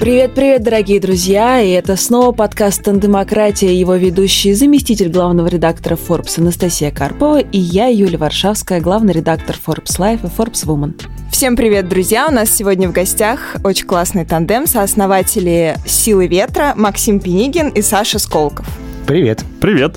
Привет-привет, дорогие друзья! И это снова подкаст «Тандемократия», его ведущий заместитель главного редактора Forbes Анастасия Карпова и я, Юлия Варшавская, главный редактор Forbes Life и Forbes Woman. Всем привет, друзья! У нас сегодня в гостях очень классный тандем сооснователи «Силы ветра» Максим Пенигин и Саша Сколков. Привет! Привет!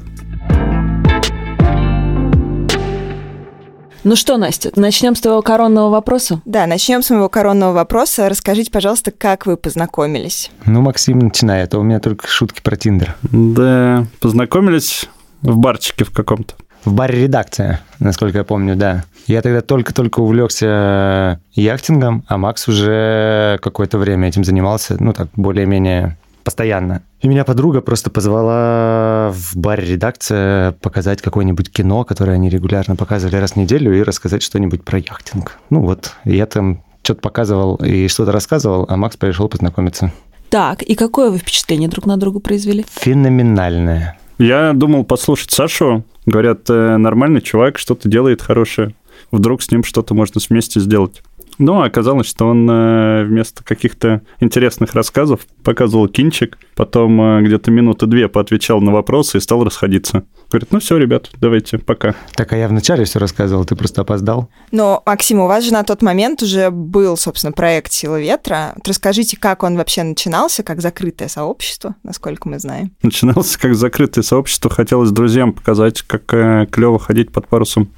Ну что, Настя, начнем с твоего коронного вопроса? Да, начнем с моего коронного вопроса. Расскажите, пожалуйста, как вы познакомились? Ну, Максим, начинает, а у меня только шутки про Тиндер. Да, познакомились в барчике в каком-то. В баре редакция, насколько я помню, да. Я тогда только-только увлекся яхтингом, а Макс уже какое-то время этим занимался, ну так, более-менее постоянно. И меня подруга просто позвала в баре редакция показать какое-нибудь кино, которое они регулярно показывали раз в неделю, и рассказать что-нибудь про яхтинг. Ну вот, я там что-то показывал и что-то рассказывал, а Макс пришел познакомиться. Так, и какое вы впечатление друг на друга произвели? Феноменальное. Я думал послушать Сашу. Говорят, э, нормальный чувак, что-то делает хорошее. Вдруг с ним что-то можно вместе сделать. Но оказалось, что он э, вместо каких-то интересных рассказов показывал кинчик, потом э, где-то минуты две поотвечал на вопросы и стал расходиться. Говорит, ну все, ребят, давайте, пока. Так, а я вначале все рассказывал, ты просто опоздал. Но, Максим, у вас же на тот момент уже был, собственно, проект «Сила ветра». Вот расскажите, как он вообще начинался, как закрытое сообщество, насколько мы знаем. Начинался как закрытое сообщество. Хотелось друзьям показать, как э, клево ходить под парусом.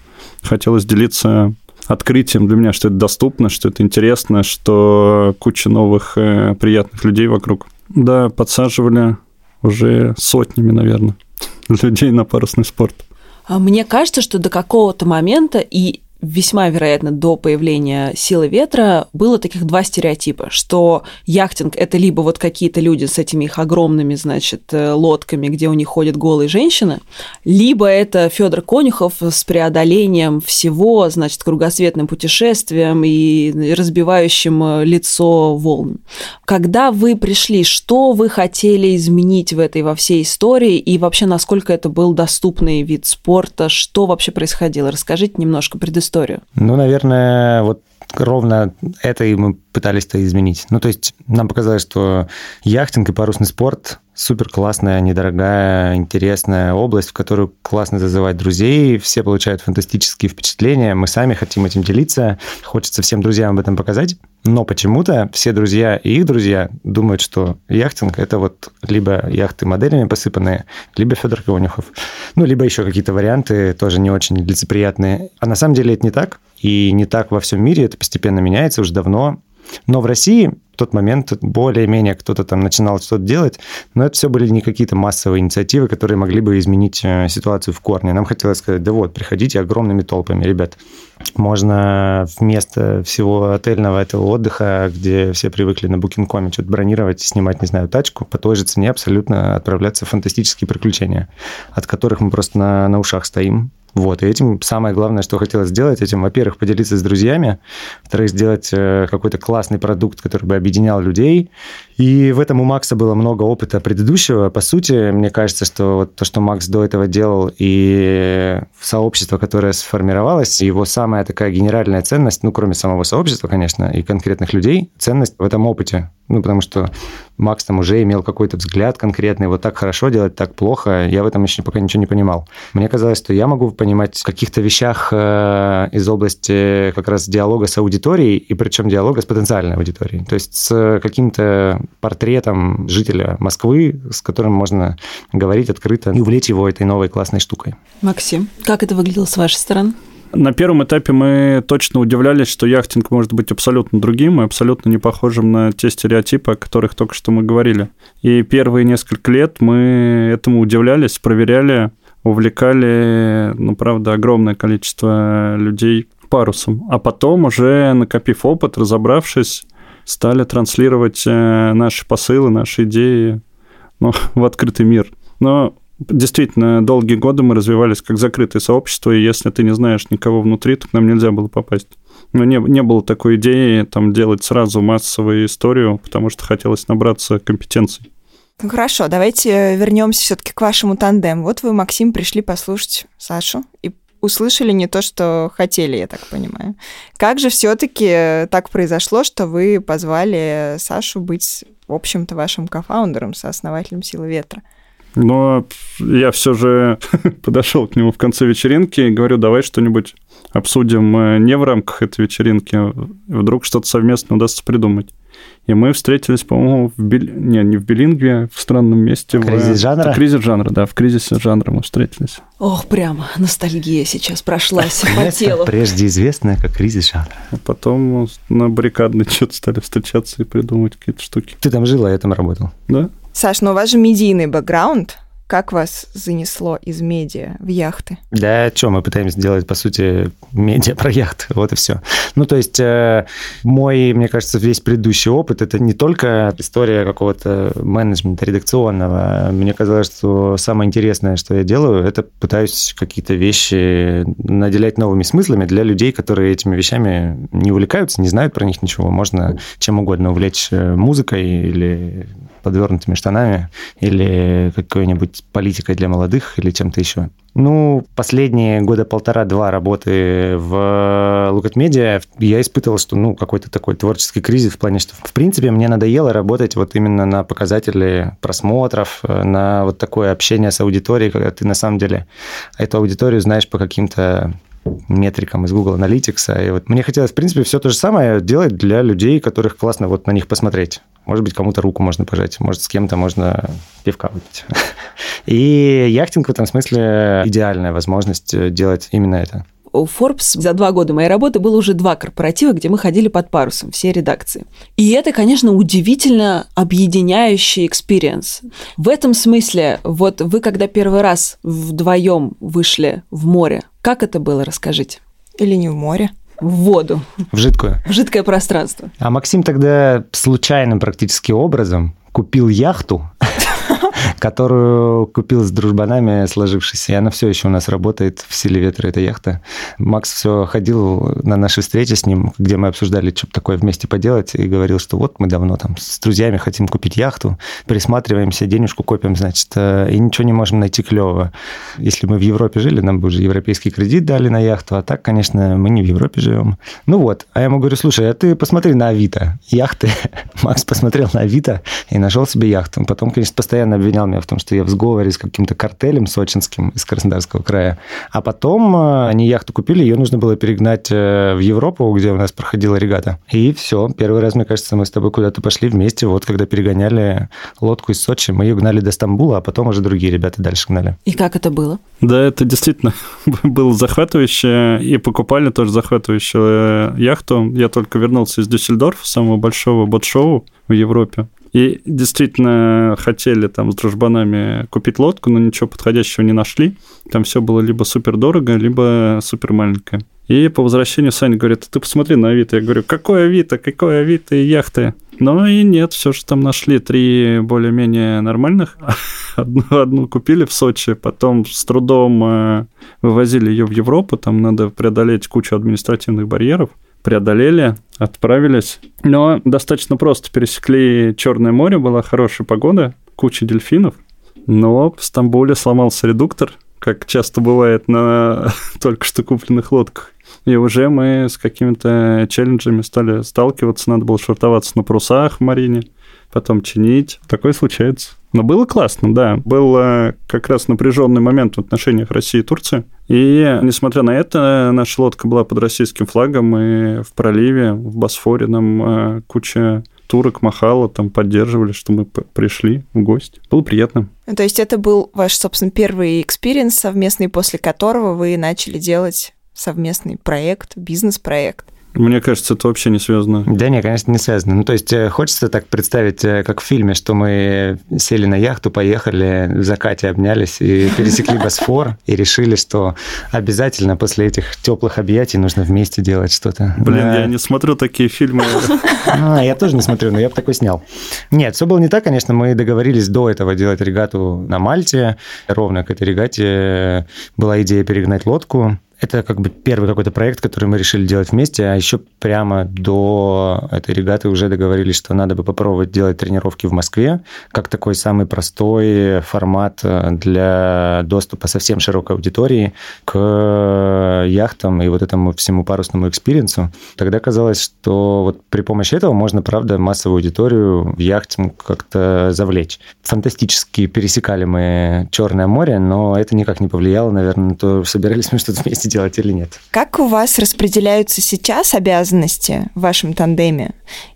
Хотелось делиться открытием для меня, что это доступно, что это интересно, что куча новых э, приятных людей вокруг. Да, подсаживали уже сотнями, наверное, людей на парусный спорт. А Мне кажется, что до какого-то момента и весьма вероятно до появления силы ветра было таких два стереотипа, что яхтинг это либо вот какие-то люди с этими их огромными, значит, э, лодками, где у них ходят голые женщины, либо это Федор Конюхов с преодолением всего, значит, кругосветным путешествием и разбивающим э, лицо волн. Когда вы пришли, что вы хотели изменить в этой во всей истории и вообще насколько это был доступный вид спорта, что вообще происходило? Расскажите немножко предысторию историю? Ну, наверное, вот ровно это и мы пытались-то изменить. Ну, то есть нам показалось, что яхтинг и парусный спорт супер классная, недорогая, интересная область, в которую классно зазывать друзей, все получают фантастические впечатления, мы сами хотим этим делиться, хочется всем друзьям об этом показать, но почему-то все друзья и их друзья думают, что яхтинг – это вот либо яхты моделями посыпанные, либо Федор Конюхов, ну, либо еще какие-то варианты тоже не очень лицеприятные. А на самом деле это не так, и не так во всем мире, это постепенно меняется уже давно. Но в России в тот момент более-менее кто-то там начинал что-то делать, но это все были не какие-то массовые инициативы, которые могли бы изменить э, ситуацию в корне. Нам хотелось сказать, да вот, приходите огромными толпами, ребят. Можно вместо всего отельного этого отдыха, где все привыкли на Booking.com что-то бронировать, снимать, не знаю, тачку, по той же цене абсолютно отправляться в фантастические приключения, от которых мы просто на, на ушах стоим. Вот, и этим самое главное, что хотелось сделать, этим, во-первых, поделиться с друзьями, во-вторых, сделать э, какой-то классный продукт, который бы объединял людей. И в этом у Макса было много опыта предыдущего. По сути, мне кажется, что вот то, что Макс до этого делал, и сообщество, которое сформировалось, его самая такая генеральная ценность, ну, кроме самого сообщества, конечно, и конкретных людей, ценность в этом опыте. Ну, потому что Макс там уже имел какой-то взгляд конкретный, вот так хорошо делать, так плохо. Я в этом еще пока ничего не понимал. Мне казалось, что я могу понимать в каких-то вещах э, из области как раз диалога с аудиторией, и причем диалога с потенциальной аудиторией. То есть с каким-то портретом жителя Москвы, с которым можно говорить открыто и увлечь его этой новой классной штукой. Максим, как это выглядело с вашей стороны? На первом этапе мы точно удивлялись, что яхтинг может быть абсолютно другим и абсолютно не похожим на те стереотипы, о которых только что мы говорили. И первые несколько лет мы этому удивлялись, проверяли, увлекали, ну, правда, огромное количество людей парусом. А потом уже, накопив опыт, разобравшись, стали транслировать э, наши посылы, наши идеи ну, в открытый мир. Но Действительно, долгие годы мы развивались как закрытое сообщество, и если ты не знаешь никого внутри, то к нам нельзя было попасть. Но не, не было такой идеи там делать сразу массовую историю, потому что хотелось набраться компетенций. Ну хорошо, давайте вернемся все-таки к вашему тандему. Вот вы, Максим, пришли послушать Сашу и услышали не то, что хотели, я так понимаю. Как же все-таки так произошло, что вы позвали Сашу быть, в общем-то, вашим кофаундером, сооснователем «Силы ветра»? Но я все же подошел к нему в конце вечеринки и говорю, давай что-нибудь обсудим э, не в рамках этой вечеринки, вдруг что-то совместно удастся придумать. И мы встретились, по-моему, в Бел... не, не в Билингве, в странном месте. Кризис в... жанра? Кризис жанра, да, в кризисе жанра мы встретились. Ох, прямо ностальгия сейчас прошлась по телу. Прежде известная как кризис жанра. А потом на баррикадной что-то стали встречаться и придумывать какие-то штуки. Ты там жил, а я там работал. Да. Саш, ну у вас же медийный бэкграунд. Как вас занесло из медиа в яхты? Да, что мы пытаемся делать, по сути, медиа про яхты, вот и все. Ну, то есть э, мой, мне кажется, весь предыдущий опыт, это не только история какого-то менеджмента редакционного. Мне казалось, что самое интересное, что я делаю, это пытаюсь какие-то вещи наделять новыми смыслами для людей, которые этими вещами не увлекаются, не знают про них ничего. Можно чем угодно увлечь э, музыкой или подвернутыми штанами или какой-нибудь политикой для молодых или чем-то еще. Ну, последние года полтора-два работы в Лукат Медиа я испытывал, что, ну, какой-то такой творческий кризис в плане, что, в принципе, мне надоело работать вот именно на показатели просмотров, на вот такое общение с аудиторией, когда ты на самом деле эту аудиторию знаешь по каким-то метрикам из Google Analytics. И вот мне хотелось, в принципе, все то же самое делать для людей, которых классно вот на них посмотреть. Может быть, кому-то руку можно пожать, может, с кем-то можно пивка выпить. И яхтинг в этом смысле идеальная возможность делать именно это у Forbes за два года моей работы было уже два корпоратива, где мы ходили под парусом, все редакции. И это, конечно, удивительно объединяющий experience. В этом смысле, вот вы когда первый раз вдвоем вышли в море, как это было, расскажите? Или не в море? В воду. В жидкую. В жидкое пространство. А Максим тогда случайным практически образом купил яхту которую купил с дружбанами сложившись. И она все еще у нас работает в «Силе ветра», эта яхта. Макс все ходил на наши встречи с ним, где мы обсуждали, что такое вместе поделать, и говорил, что вот мы давно там с друзьями хотим купить яхту, присматриваемся, денежку копим, значит, э, и ничего не можем найти клевого. Если мы в Европе жили, нам бы уже европейский кредит дали на яхту, а так, конечно, мы не в Европе живем. Ну вот, а я ему говорю, слушай, а ты посмотри на Авито, яхты. Макс посмотрел на Авито и нашел себе яхту. Потом, конечно, постоянно обвинял меня в том, что я в сговоре с каким-то картелем сочинским из Краснодарского края. А потом э, они яхту купили, ее нужно было перегнать э, в Европу, где у нас проходила регата. И все. Первый раз, мне кажется, мы с тобой куда-то пошли вместе. Вот когда перегоняли лодку из Сочи, мы ее гнали до Стамбула, а потом уже другие ребята дальше гнали. И как это было? Да, это действительно было захватывающе. И покупали тоже захватывающую яхту. Я только вернулся из Дюссельдорфа, самого большого бот-шоу в Европе. И действительно хотели там с дружбанами купить лодку, но ничего подходящего не нашли. Там все было либо супер дорого, либо супер маленькое. И по возвращению Саня говорит, ты посмотри на Авито. Я говорю, какое Авито, какое Авито и яхты? Ну и нет, все же там нашли три более-менее нормальных. Одну, одну купили в Сочи, потом с трудом э, вывозили ее в Европу, там надо преодолеть кучу административных барьеров преодолели, отправились. Но достаточно просто пересекли Черное море, была хорошая погода, куча дельфинов. Но в Стамбуле сломался редуктор, как часто бывает на только что купленных лодках. И уже мы с какими-то челленджами стали сталкиваться. Надо было швартоваться на парусах в марине, потом чинить. Такое случается. Но было классно, да. Был э, как раз напряженный момент в отношениях России и Турции. И, несмотря на это, наша лодка была под российским флагом, и в проливе, в Босфоре нам э, куча турок махала, там поддерживали, что мы пришли в гости. Было приятно. То есть это был ваш, собственно, первый experience совместный, после которого вы начали делать совместный проект, бизнес-проект. Мне кажется, это вообще не связано. Да нет, конечно, не связано. Ну, то есть э, хочется так представить, э, как в фильме, что мы сели на яхту, поехали, в закате обнялись и пересекли Босфор, и решили, что обязательно после этих теплых объятий нужно вместе делать что-то. Блин, я не смотрю такие фильмы. А, я тоже не смотрю, но я бы такой снял. Нет, все было не так, конечно. Мы договорились до этого делать регату на Мальте. Ровно к этой регате была идея перегнать лодку. Это как бы первый какой-то проект, который мы решили делать вместе, а еще прямо до этой регаты уже договорились, что надо бы попробовать делать тренировки в Москве, как такой самый простой формат э, для доступа совсем широкой аудитории к яхтам и вот этому всему парусному experience у. Тогда казалось, что вот при помощи этого можно, правда, массовую аудиторию в яхтинг как-то завлечь. Фантастически пересекали мы Черное море, но это никак не повлияло, наверное, на то, собирались мы что-то вместе делать или нет. Как у вас распределяются сейчас обязанности в вашем тандеме?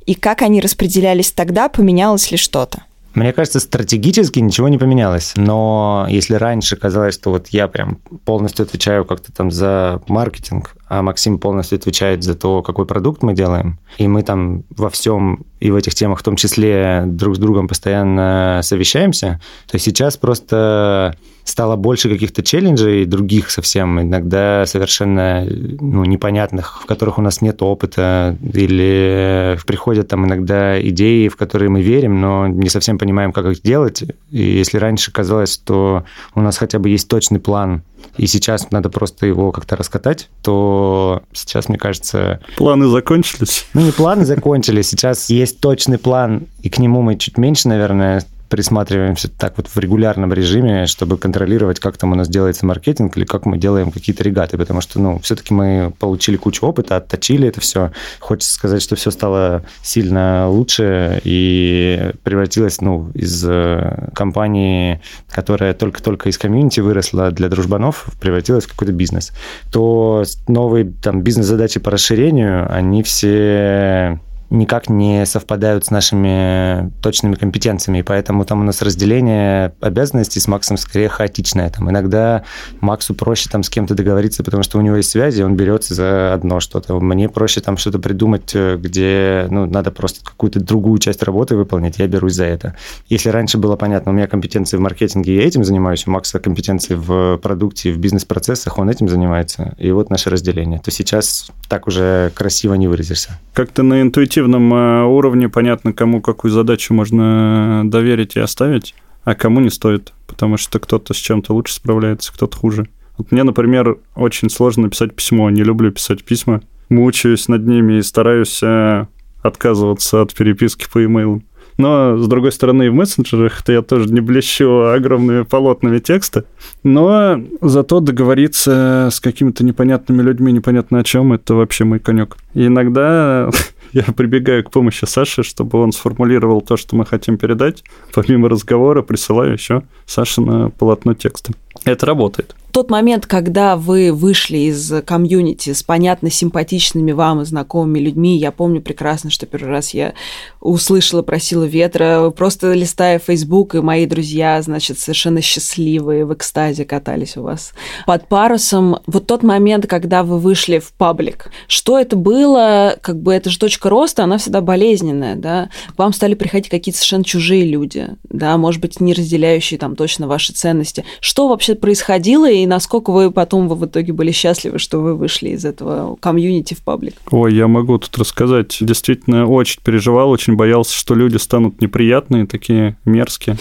И как они распределялись тогда? Поменялось ли что-то? Мне кажется, стратегически ничего не поменялось. Но если раньше казалось, что вот я прям полностью отвечаю как-то там за маркетинг, а Максим полностью отвечает за то, какой продукт мы делаем, и мы там во всем и в этих темах в том числе друг с другом постоянно совещаемся, то сейчас просто стало больше каких-то челленджей, других совсем, иногда совершенно ну, непонятных, в которых у нас нет опыта, или приходят там иногда идеи, в которые мы верим, но не совсем понимаем, как их делать. И если раньше казалось, что у нас хотя бы есть точный план, и сейчас надо просто его как-то раскатать, то сейчас, мне кажется... Планы закончились? Ну, не планы закончились, сейчас есть точный план, и к нему мы чуть меньше, наверное, присматриваемся так вот в регулярном режиме, чтобы контролировать, как там у нас делается маркетинг или как мы делаем какие-то регаты, потому что, ну, все-таки мы получили кучу опыта, отточили это все. Хочется сказать, что все стало сильно лучше и превратилось, ну, из э, компании, которая только-только из комьюнити выросла для дружбанов, превратилась в какой-то бизнес. То новые там бизнес-задачи по расширению, они все никак не совпадают с нашими точными компетенциями, поэтому там у нас разделение обязанностей с Максом скорее хаотичное. Там иногда Максу проще там с кем-то договориться, потому что у него есть связи, он берется за одно что-то. Мне проще там что-то придумать, э, где ну, надо просто какую-то другую часть работы выполнить, я берусь за это. Если раньше было понятно, у меня компетенции в маркетинге, я этим занимаюсь, у Макса компетенции в продукте, в бизнес-процессах, он этим занимается. И вот наше разделение. То сейчас так уже красиво не выразишься. Как-то на интуитивном интуитивном э, уровне понятно, кому какую задачу можно доверить и оставить, а кому не стоит, потому что кто-то с чем-то лучше справляется, кто-то хуже. Вот мне, например, очень сложно написать письмо, не люблю писать письма, мучаюсь над ними и стараюсь э, отказываться от переписки по имейлам. Но, с другой стороны, в мессенджерах-то я тоже не блещу огромными полотнами текста. Но зато договориться с какими-то непонятными людьми, непонятно о чем, это вообще мой конек. И иногда я прибегаю к помощи Саши, чтобы он сформулировал то, что мы хотим передать. Помимо разговора присылаю еще Саше на полотно текста. Это работает тот момент, когда вы вышли из комьюнити с понятно симпатичными вам и знакомыми людьми, я помню прекрасно, что первый раз я услышала про силу ветра, просто листая Facebook, и мои друзья, значит, совершенно счастливые, в экстазе катались у вас под парусом. Вот тот момент, когда вы вышли в паблик, что это было, как бы это же точка роста, она всегда болезненная, да, к вам стали приходить какие-то совершенно чужие люди, да, может быть, не разделяющие там точно ваши ценности. Что вообще происходило, и насколько вы потом вы в итоге были счастливы, что вы вышли из этого комьюнити в паблик? Ой, я могу тут рассказать. Действительно, очень переживал, очень боялся, что люди станут неприятные, такие мерзкие.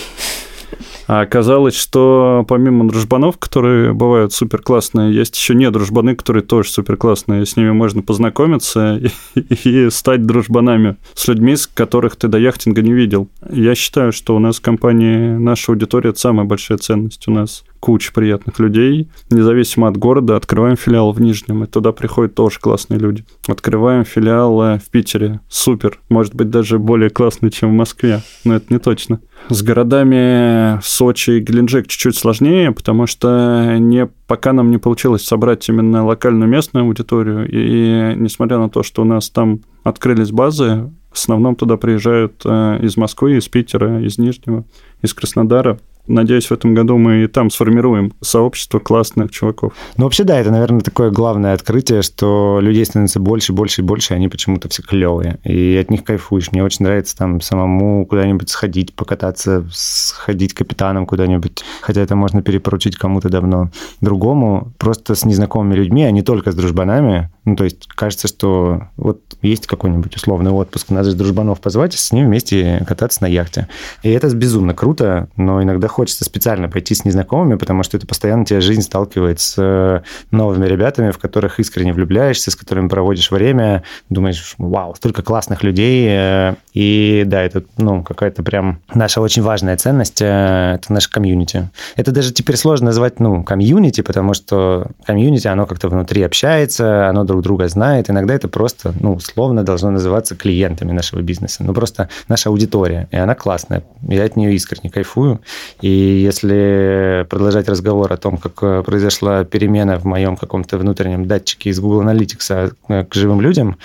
А оказалось, что помимо дружбанов, которые бывают супер классные, есть еще не дружбаны, которые тоже супер классные. С ними можно познакомиться и, и стать дружбанами с людьми, с которых ты до яхтинга не видел. Я считаю, что у нас в компании наша аудитория это самая большая ценность. У нас куча приятных людей. Независимо от города, открываем филиал в Нижнем, и туда приходят тоже классные люди. Открываем филиал в Питере. Супер. Может быть, даже более классный, чем в Москве. Но это не точно. С городами Сочи и Геленджик чуть-чуть сложнее, потому что не, пока нам не получилось собрать именно локальную местную аудиторию, и, и несмотря на то, что у нас там открылись базы, в основном туда приезжают э, из Москвы, из Питера, из Нижнего, из Краснодара. Надеюсь, в этом году мы и там сформируем сообщество классных чуваков. Ну, вообще, да, это, наверное, такое главное открытие, что людей становится больше, больше и больше, они почему-то все клевые. И от них кайфуешь. Мне очень нравится там самому куда-нибудь сходить, покататься, сходить капитаном куда-нибудь. Хотя это можно перепоручить кому-то давно. Другому, просто с незнакомыми людьми, а не только с дружбанами, Ну, то есть кажется, что вот есть какой-нибудь условный отпуск, надо же дружбанов позвать, с ним вместе кататься на яхте. И это безумно круто, но иногда хочется специально пойти с незнакомыми, потому что это постоянно тебя жизнь сталкивает с э, новыми ребятами, в которых искренне влюбляешься, с которыми проводишь время, думаешь, вау, столько классных людей. Э, и да, это, ну, какая-то прям наша очень важная ценность, э, это наш комьюнити. Это даже теперь сложно назвать, ну, комьюнити, потому что комьюнити, оно как-то внутри общается, оно друг друга знает. Иногда это просто, ну, условно должно называться клиентами нашего бизнеса. Ну, просто наша аудитория, и она классная. Я от нее искренне кайфую. И если продолжать разговор о том, как э, произошла перемена в моем каком-то внутреннем датчике из Google Analytics э, к живым людям,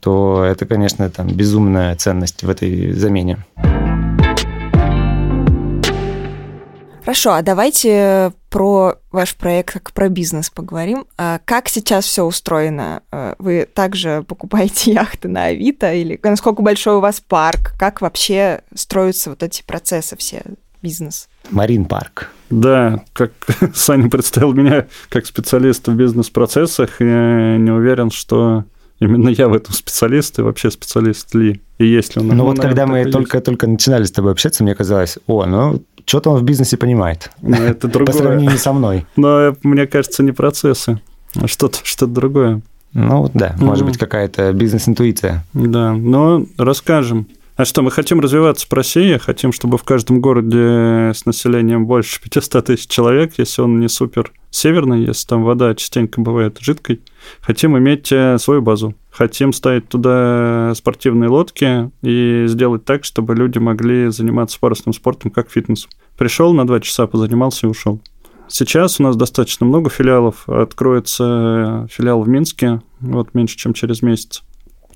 то это, конечно, там безумная ценность в этой замене. Хорошо, а давайте про ваш проект, как про бизнес поговорим. А как сейчас все устроено? А вы также покупаете яхты на Авито или насколько большой у вас парк? Как вообще строятся вот эти процессы все, бизнес? Марин парк. Да, как Саня представил меня как специалиста в бизнес-процессах, я не уверен, что именно я в этом специалист и вообще специалист ли, и есть ли он. Ну, ну вот когда мы только-только начинали с тобой общаться, мне казалось, о, ну что-то он в бизнесе понимает. Но ну, это другое. По сравнению со мной. Но мне кажется, не процессы, а что-то что другое. Ну да, может быть, какая-то бизнес-интуиция. Да, но расскажем. А что, мы хотим развиваться по России, хотим, чтобы в каждом городе с населением больше 500 тысяч человек, если он не супер северный, если там вода частенько бывает жидкой, хотим иметь э, свою базу. Хотим ставить туда спортивные лодки и сделать так, чтобы люди могли заниматься парусным спортом как фитнесом. Пришел на два часа, позанимался и ушел. Сейчас у нас достаточно много филиалов. Откроется филиал в Минске, вот меньше, чем через месяц.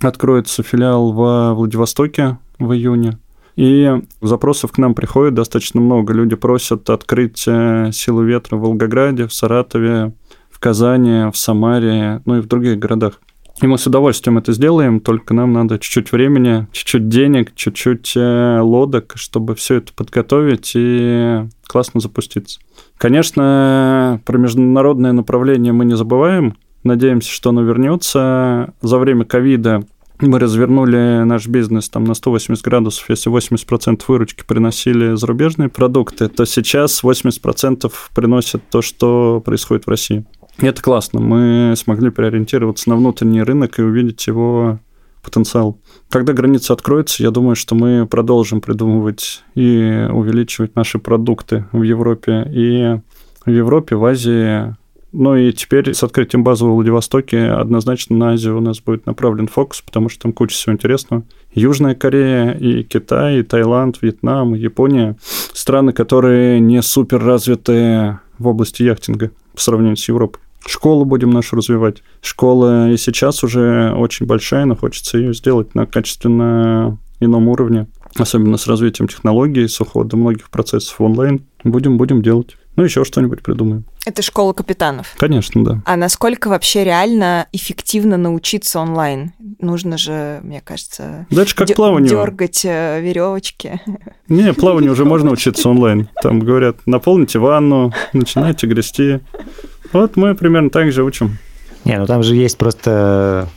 Откроется филиал во Владивостоке в июне. И запросов к нам приходит достаточно много. Люди просят открыть силу ветра в Волгограде, в Саратове, в Казани, в Самаре, ну и в других городах. И мы с удовольствием это сделаем, только нам надо чуть-чуть времени, чуть-чуть денег, чуть-чуть э, лодок, чтобы все это подготовить и классно запуститься. Конечно, про международное направление мы не забываем. Надеемся, что оно вернется. За время ковида мы развернули наш бизнес там на 180 градусов, если 80% выручки приносили зарубежные продукты, то сейчас 80% приносят то, что происходит в России. И это классно. Мы смогли переориентироваться на внутренний рынок и увидеть его потенциал. Когда граница откроется, я думаю, что мы продолжим придумывать и увеличивать наши продукты в Европе. И в Европе, в Азии, ну и теперь с открытием базы в Владивостоке однозначно на Азию у нас будет направлен фокус, потому что там куча всего интересного. Южная Корея, и Китай, и Таиланд, Вьетнам, и Япония. Страны, которые не супер развиты в области яхтинга по сравнению с Европой. Школу будем нашу развивать. Школа и сейчас уже очень большая, но хочется ее сделать на качественно ином уровне, особенно с развитием технологий, с уходом многих процессов онлайн. Будем, будем делать. Ну, еще что-нибудь придумаем. Это школа капитанов. Конечно, да. А насколько вообще реально эффективно научиться онлайн? Нужно же, мне кажется, да, это же как плаванию. дергать э, веревочки. Не, плаванию уже можно учиться онлайн. Там говорят, наполните ванну, начинайте грести. Вот мы примерно так же учим. Не, ну там же есть просто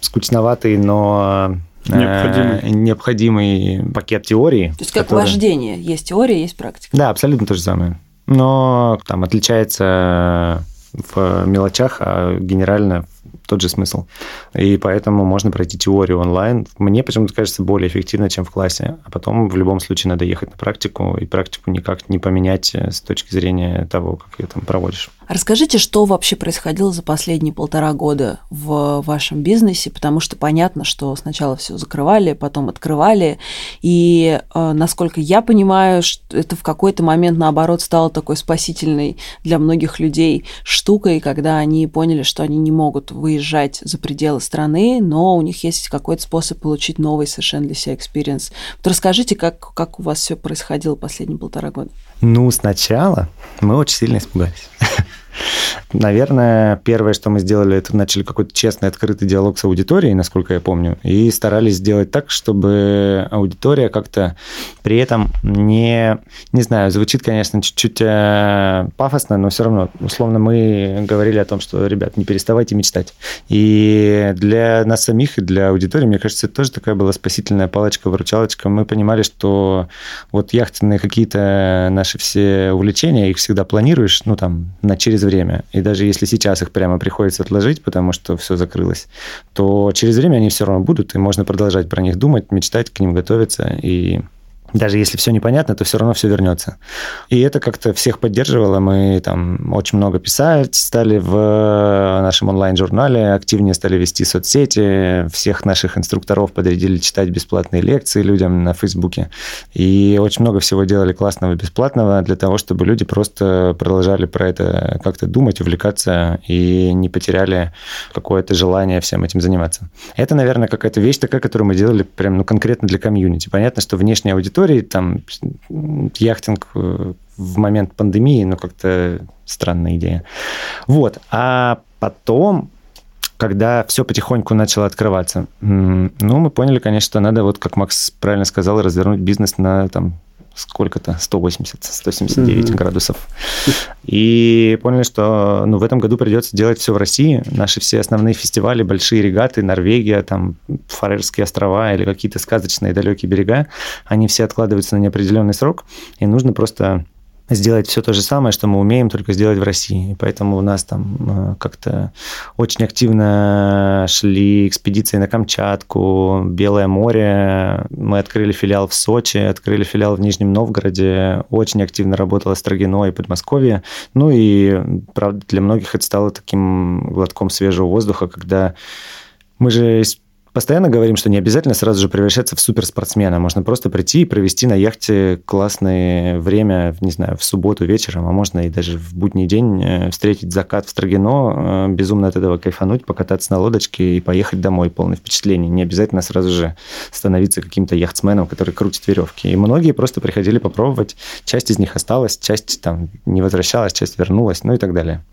скучноватый, но э, необходимый. необходимый пакет теории. То есть как который... вождение. Есть теория, есть практика. Да, абсолютно то же самое но там отличается в мелочах, а генерально тот же смысл. И поэтому можно пройти теорию онлайн. Мне почему-то кажется более эффективно, чем в классе. А потом в любом случае надо ехать на практику, и практику никак не поменять с точки зрения того, как ее там проводишь. Расскажите, что вообще происходило за последние полтора года в вашем бизнесе, потому что понятно, что сначала все закрывали, потом открывали, и э, насколько я понимаю, это в какой-то момент наоборот стало такой спасительной для многих людей штукой, когда они поняли, что они не могут выезжать за пределы страны, но у них есть какой-то способ получить новый совершенно для себя experience. Вот расскажите, как, как у вас все происходило последние полтора года? Ну, сначала мы очень сильно испугались. Наверное, первое, что мы сделали, это начали какой-то честный, открытый диалог с аудиторией, насколько я помню, и старались сделать так, чтобы аудитория как-то при этом не, не знаю, звучит, конечно, чуть-чуть э, пафосно, но все равно, условно, мы говорили о том, что, ребят, не переставайте мечтать. И для нас самих и для аудитории, мне кажется, это тоже такая была спасительная палочка-выручалочка. Мы понимали, что вот яхтенные какие-то наши все увлечения, их всегда планируешь, ну, там, на через время. И даже если сейчас их прямо приходится отложить, потому что все закрылось, то через время они все равно будут, и можно продолжать про них думать, мечтать, к ним готовиться. И даже если все непонятно, то все равно все вернется. И это как-то всех поддерживало. Мы там очень много писать стали в нашем онлайн-журнале, активнее стали вести соцсети, всех наших инструкторов подрядили читать бесплатные лекции людям на Фейсбуке. И очень много всего делали классного бесплатного для того, чтобы люди просто продолжали про это как-то думать, увлекаться и не потеряли какое-то желание всем этим заниматься. Это, наверное, какая-то вещь такая, которую мы делали прям ну, конкретно для комьюнити. Понятно, что внешняя аудитория истории, там, яхтинг э, в момент пандемии, ну, как-то странная идея. Вот. А потом, когда все потихоньку начало открываться, ну, мы поняли, конечно, что надо, вот как Макс правильно сказал, развернуть бизнес на там сколько-то, 180, 179 mm-hmm. градусов. И поняли, что ну, в этом году придется делать все в России. Наши все основные фестивали, большие регаты, Норвегия, там, Фарерские острова или какие-то сказочные далекие берега, они все откладываются на неопределенный срок, и нужно просто сделать все то же самое, что мы умеем, только сделать в России. И поэтому у нас там э, как-то очень активно шли экспедиции на Камчатку, Белое море. Мы открыли филиал в Сочи, открыли филиал в Нижнем Новгороде. Очень активно работала Строгино и Подмосковье. Ну и, правда, для многих это стало таким глотком свежего воздуха, когда мы же постоянно говорим, что не обязательно сразу же превращаться в суперспортсмена. Можно просто прийти и провести на яхте классное время, не знаю, в субботу вечером, а можно и даже в будний день э, встретить закат в Строгино, э, безумно от этого кайфануть, покататься на лодочке и поехать домой, полное впечатление. Не обязательно сразу же становиться каким-то яхтсменом, который крутит веревки. И многие просто приходили попробовать. Часть из них осталась, часть там не возвращалась, часть вернулась, ну и так далее.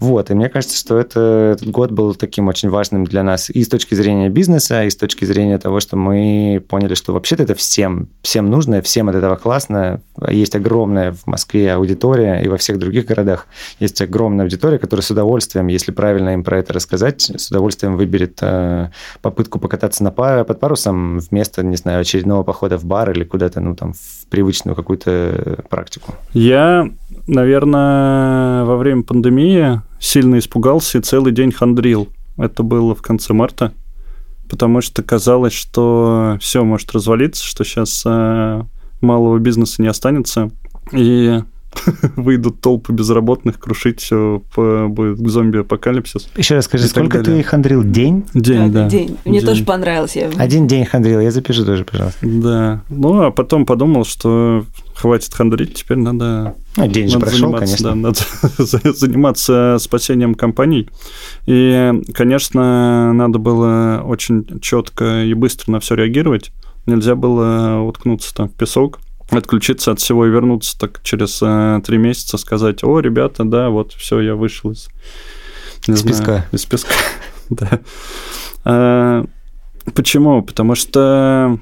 Вот, и мне кажется, что это, этот год был таким очень важным для нас и с точки зрения бизнеса, и с точки зрения того, что мы поняли, что вообще-то это всем, всем нужно, всем от этого классно. Есть огромная в Москве аудитория, и во всех других городах есть огромная аудитория, которая с удовольствием, если правильно им про это рассказать, с удовольствием выберет э, попытку покататься на пар, под парусом вместо, не знаю, очередного похода в бар или куда-то, ну, там, в привычную какую-то практику. Я, наверное, во время пандемии сильно испугался и целый день хандрил. Это было в конце марта, потому что казалось, что все может развалиться, что сейчас э, малого бизнеса не останется, и выйдут толпы безработных, крушить все, будет зомби-апокалипсис. Еще раз скажи, сколько ты хандрил? День? День, да. День. Мне тоже понравилось. Один день хандрил, я запишу тоже, пожалуйста. Да. Ну, а потом подумал, что хватит хандрить, теперь надо... Ну, день же прошел, конечно. Да, надо заниматься спасением компаний. И, конечно, надо было очень четко и быстро на все реагировать. Нельзя было уткнуться там в песок, отключиться от всего и вернуться так через э, три месяца, сказать, о, ребята, да, вот все, я вышел из... Из знаю, песка. Из песка, да. А, почему? Потому что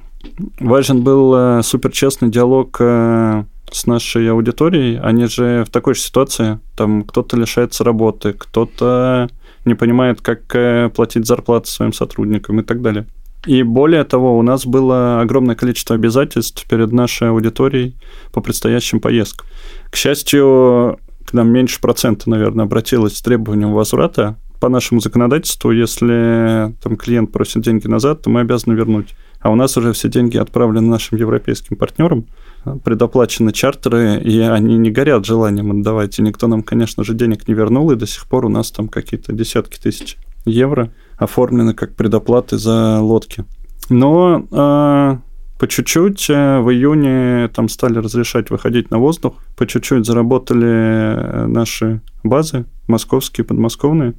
важен был э, суперчестный диалог э, с нашей аудиторией. Они же в такой же ситуации. Там кто-то лишается работы, кто-то не понимает, как платить зарплату своим сотрудникам и так далее. И более того, у нас было огромное количество обязательств перед нашей аудиторией по предстоящим поездкам. К счастью, к нам меньше процента, наверное, обратилось с требованием возврата. По нашему законодательству, если там, клиент просит деньги назад, то мы обязаны вернуть. А у нас уже все деньги отправлены нашим европейским партнерам, предоплачены чартеры, и они не горят желанием отдавать. И никто нам, конечно же, денег не вернул, и до сих пор у нас там какие-то десятки тысяч евро оформлены как предоплаты за лодки. Но э, по чуть-чуть э, в июне там стали разрешать выходить на воздух, по чуть-чуть заработали э, наши базы, московские, подмосковные,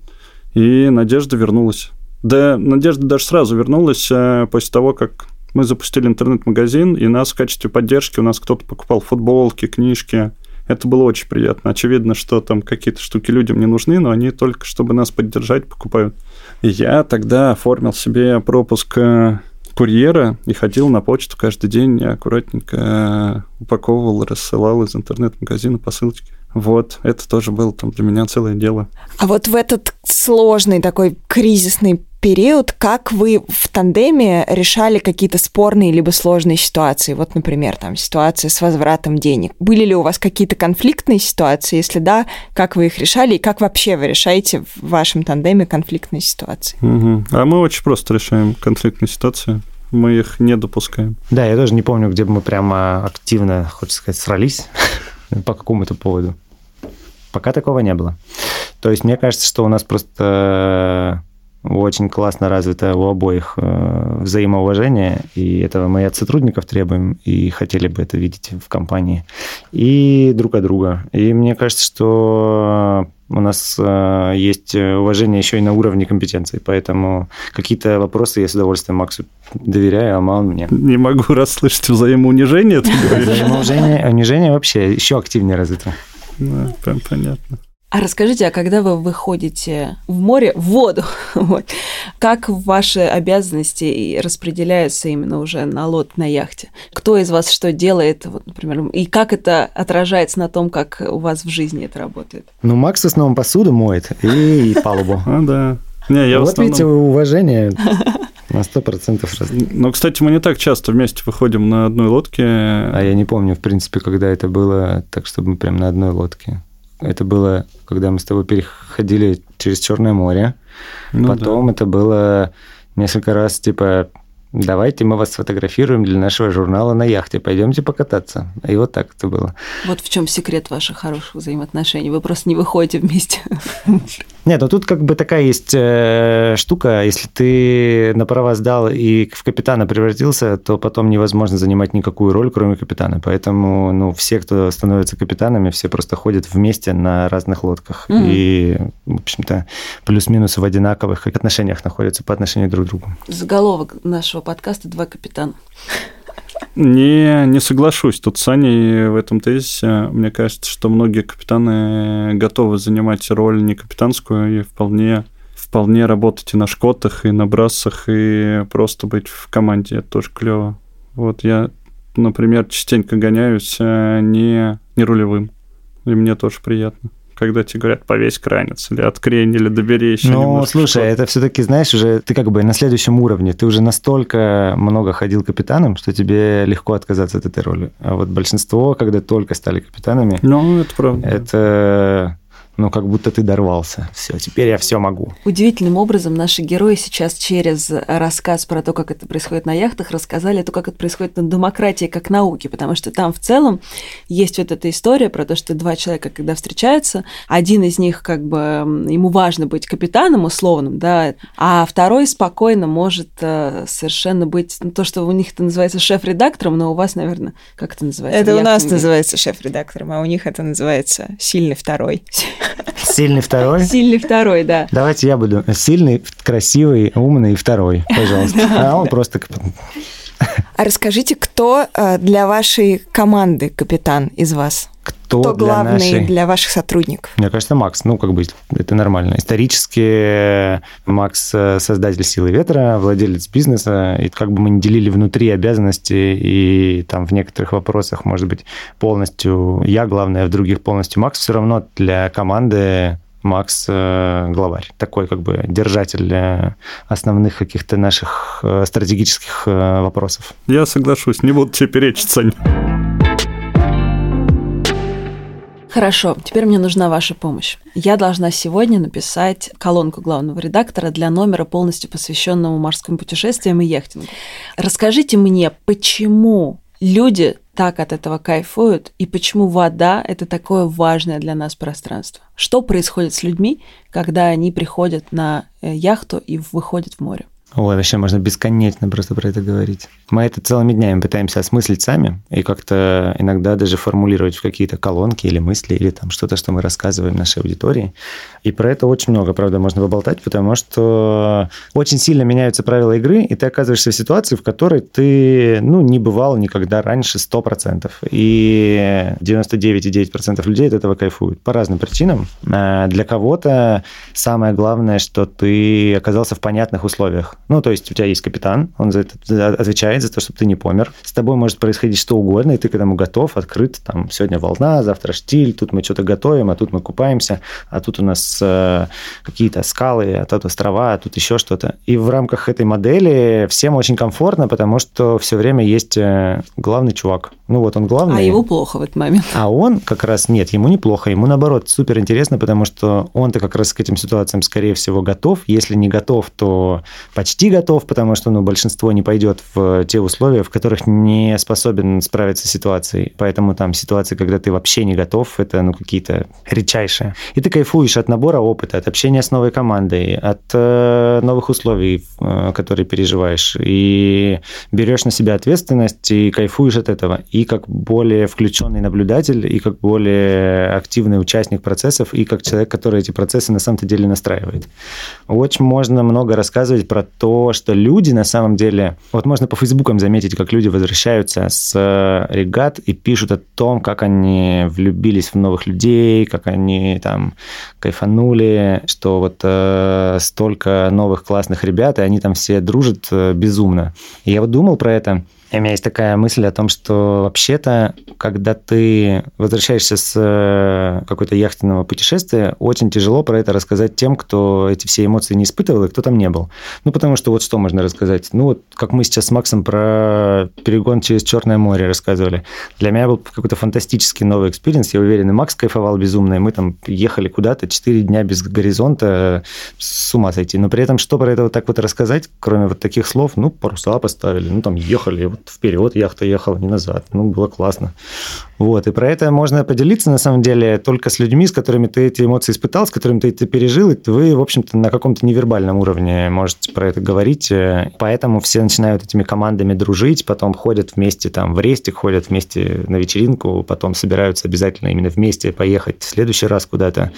и надежда вернулась. Да, надежда даже сразу вернулась э, после того, как мы запустили интернет-магазин, и нас в качестве поддержки у нас кто-то покупал футболки, книжки, Это было очень приятно. Очевидно, что там какие-то штуки людям не нужны, но они только, чтобы нас поддержать, покупают. Я тогда оформил себе пропуск э, курьера и ходил на почту каждый день, аккуратненько упаковывал, рассылал из интернет-магазина посылочки. Вот, это тоже было там для меня целое дело. А вот в этот сложный такой кризисный период, как вы в тандеме решали какие-то спорные либо сложные ситуации? Вот, например, там ситуация с возвратом денег. Были ли у вас какие-то конфликтные ситуации? Если да, как вы их решали и как вообще вы решаете в вашем тандеме конфликтные ситуации? Угу. А мы очень просто решаем конфликтные ситуации. Мы их не допускаем. Да, я тоже не помню, где бы мы прямо активно, хочется сказать, срались по какому-то поводу. Пока такого не было. То есть мне кажется, что у нас просто очень классно развито у обоих э, взаимоуважение, и этого мы от сотрудников требуем, и хотели бы это видеть в компании, и друг от друга. И мне кажется, что у нас э, есть уважение еще и на уровне компетенции, поэтому какие-то вопросы я с удовольствием Максу доверяю, а мало мне. Не могу расслышать взаимоунижение, ты говоришь? Взаимоунижение унижение вообще еще активнее развито. Да, понятно. А расскажите, а когда вы выходите в море, в воду, вот, как ваши обязанности распределяются именно уже на лод, на яхте? Кто из вас что делает, вот, например, и как это отражается на том, как у вас в жизни это работает? Ну, Макс в основном посуду моет и, и палубу. А, да. Не, я вот основном... видите, уважение на сто процентов. Но, кстати, мы не так часто вместе выходим на одной лодке. А я не помню, в принципе, когда это было так, чтобы мы прям на одной лодке. Это было, когда мы с тобой переходили через Черное море. Ну, Потом да. это было несколько раз, типа, давайте мы вас сфотографируем для нашего журнала на яхте, пойдемте покататься. И вот так это было. Вот в чем секрет ваших хороших взаимоотношений. Вы просто не выходите вместе. Нет, ну тут как бы такая есть э, штука, если ты на права сдал и в капитана превратился, то потом невозможно занимать никакую роль, кроме капитана. Поэтому, ну, все, кто становится капитанами, все просто ходят вместе на разных лодках. Mm-hmm. И, в общем-то, плюс-минус в одинаковых отношениях находятся по отношению друг к другу. Заголовок нашего подкаста «Два капитана». Не, не соглашусь тут с Аней в этом тезисе. Мне кажется, что многие капитаны готовы занимать роль не капитанскую и вполне, вполне работать и на шкотах, и на брассах, и просто быть в команде. Это тоже клево. Вот я, например, частенько гоняюсь а не, не рулевым. И мне тоже приятно когда тебе говорят повесь кранец или открень, или добери еще Ну, слушай, это все-таки, знаешь, уже ты как бы на следующем уровне. Ты уже настолько много ходил капитаном, что тебе легко отказаться от этой роли. А вот большинство, когда только стали капитанами... Ну, это правда. Это ну, как будто ты дорвался. Все, теперь я все могу. Удивительным образом наши герои сейчас через рассказ про то, как это происходит на яхтах, рассказали то, как это происходит на демократии как науке, потому что там в целом есть вот эта история про то, что два человека, когда встречаются, один из них как бы ему важно быть капитаном условным, да, а второй спокойно может э, совершенно быть, ну, то, что у них это называется шеф-редактором, но у вас, наверное, как это называется? Это у нас называется шеф-редактором, а у них это называется сильный второй. Сильный второй? Сильный второй, да. Давайте я буду сильный, красивый, умный второй, пожалуйста. А он просто... А расскажите, кто э, для вашей команды капитан из вас? Кто, кто для главный нашей... для ваших сотрудников? Мне кажется, Макс. Ну, как бы это нормально. Исторически Макс э, создатель «Силы ветра», владелец бизнеса. И как бы мы не делили внутри обязанности, и там в некоторых вопросах, может быть, полностью я главное, а в других полностью Макс, все равно для команды Макс э, главарь, такой как бы держатель э, основных каких-то наших э, стратегических э, вопросов. Я соглашусь, не буду тебе перечить, Сань. Хорошо, теперь мне нужна ваша помощь. Я должна сегодня написать колонку главного редактора для номера, полностью посвященного морским путешествиям и яхтингу. Расскажите мне, почему люди так от этого кайфуют и почему вода – это такое важное для нас пространство? Что происходит с людьми, когда они приходят на э, яхту и выходят в море? Ой, вообще можно бесконечно просто про это говорить. Мы это целыми днями пытаемся осмыслить сами и как-то иногда даже формулировать в какие-то колонки или мысли, или там что-то, что мы рассказываем нашей аудитории. И про это очень много, правда, можно поболтать, потому что очень сильно меняются правила игры, и ты оказываешься в ситуации, в которой ты, ну, не бывал никогда раньше 100%. И 99,9% людей от этого кайфуют по разным причинам. А для кого-то самое главное, что ты оказался в понятных условиях. Ну, то есть у тебя есть капитан, он за это отвечает за то, чтобы ты не помер. С тобой может происходить что угодно, и ты к этому готов, открыт. Там сегодня волна, завтра штиль, тут мы что-то готовим, а тут мы купаемся, а тут у нас э, какие-то скалы, а тут острова, а тут еще что-то. И в рамках этой модели всем очень комфортно, потому что все время есть э, главный чувак. Ну вот он главный. А ему плохо в этот момент. А он как раз нет, ему неплохо, ему наоборот супер интересно, потому что он-то как раз к этим ситуациям скорее всего готов. Если не готов, то почти готов, потому что ну, большинство не пойдет в те условия, в которых не способен справиться с ситуацией. Поэтому там ситуации, когда ты вообще не готов, это ну, какие-то редчайшие. И ты кайфуешь от набора опыта, от общения с новой командой, от э, новых условий, э, которые переживаешь. И берешь на себя ответственность и кайфуешь от этого. И как более включенный наблюдатель, и как более активный участник процессов, и как человек, который эти процессы на самом-то деле настраивает. Очень можно много рассказывать про то, что люди на самом деле... Вот можно по фейсбукам заметить, как люди возвращаются с э, регат и пишут о том, как они влюбились в новых людей, как они там кайфанули, что вот э, столько новых классных ребят, и они там все дружат э, безумно. И я вот думал про это, у меня есть такая мысль о том, что вообще-то, когда ты возвращаешься с э, какой-то яхтенного путешествия, очень тяжело про это рассказать тем, кто эти все эмоции не испытывал и кто там не был. Ну, потому что вот что можно рассказать? Ну, вот как мы сейчас с Максом про перегон через Черное море рассказывали. Для меня был какой-то фантастический новый experience. Я уверен, и Макс кайфовал безумно, и мы там ехали куда-то 4 дня без горизонта, с ума сойти. Но при этом что про это вот так вот рассказать, кроме вот таких слов? Ну, паруса поставили, ну, там ехали, вперед яхта ехала, не назад. Ну, было классно. Вот, и про это можно поделиться, на самом деле, только с людьми, с которыми ты эти эмоции испытал, с которыми ты это пережил, и вы, в общем-то, на каком-то невербальном уровне можете про это говорить. Поэтому все начинают этими командами дружить, потом ходят вместе там в рестик, ходят вместе на вечеринку, потом собираются обязательно именно вместе поехать в следующий раз куда-то.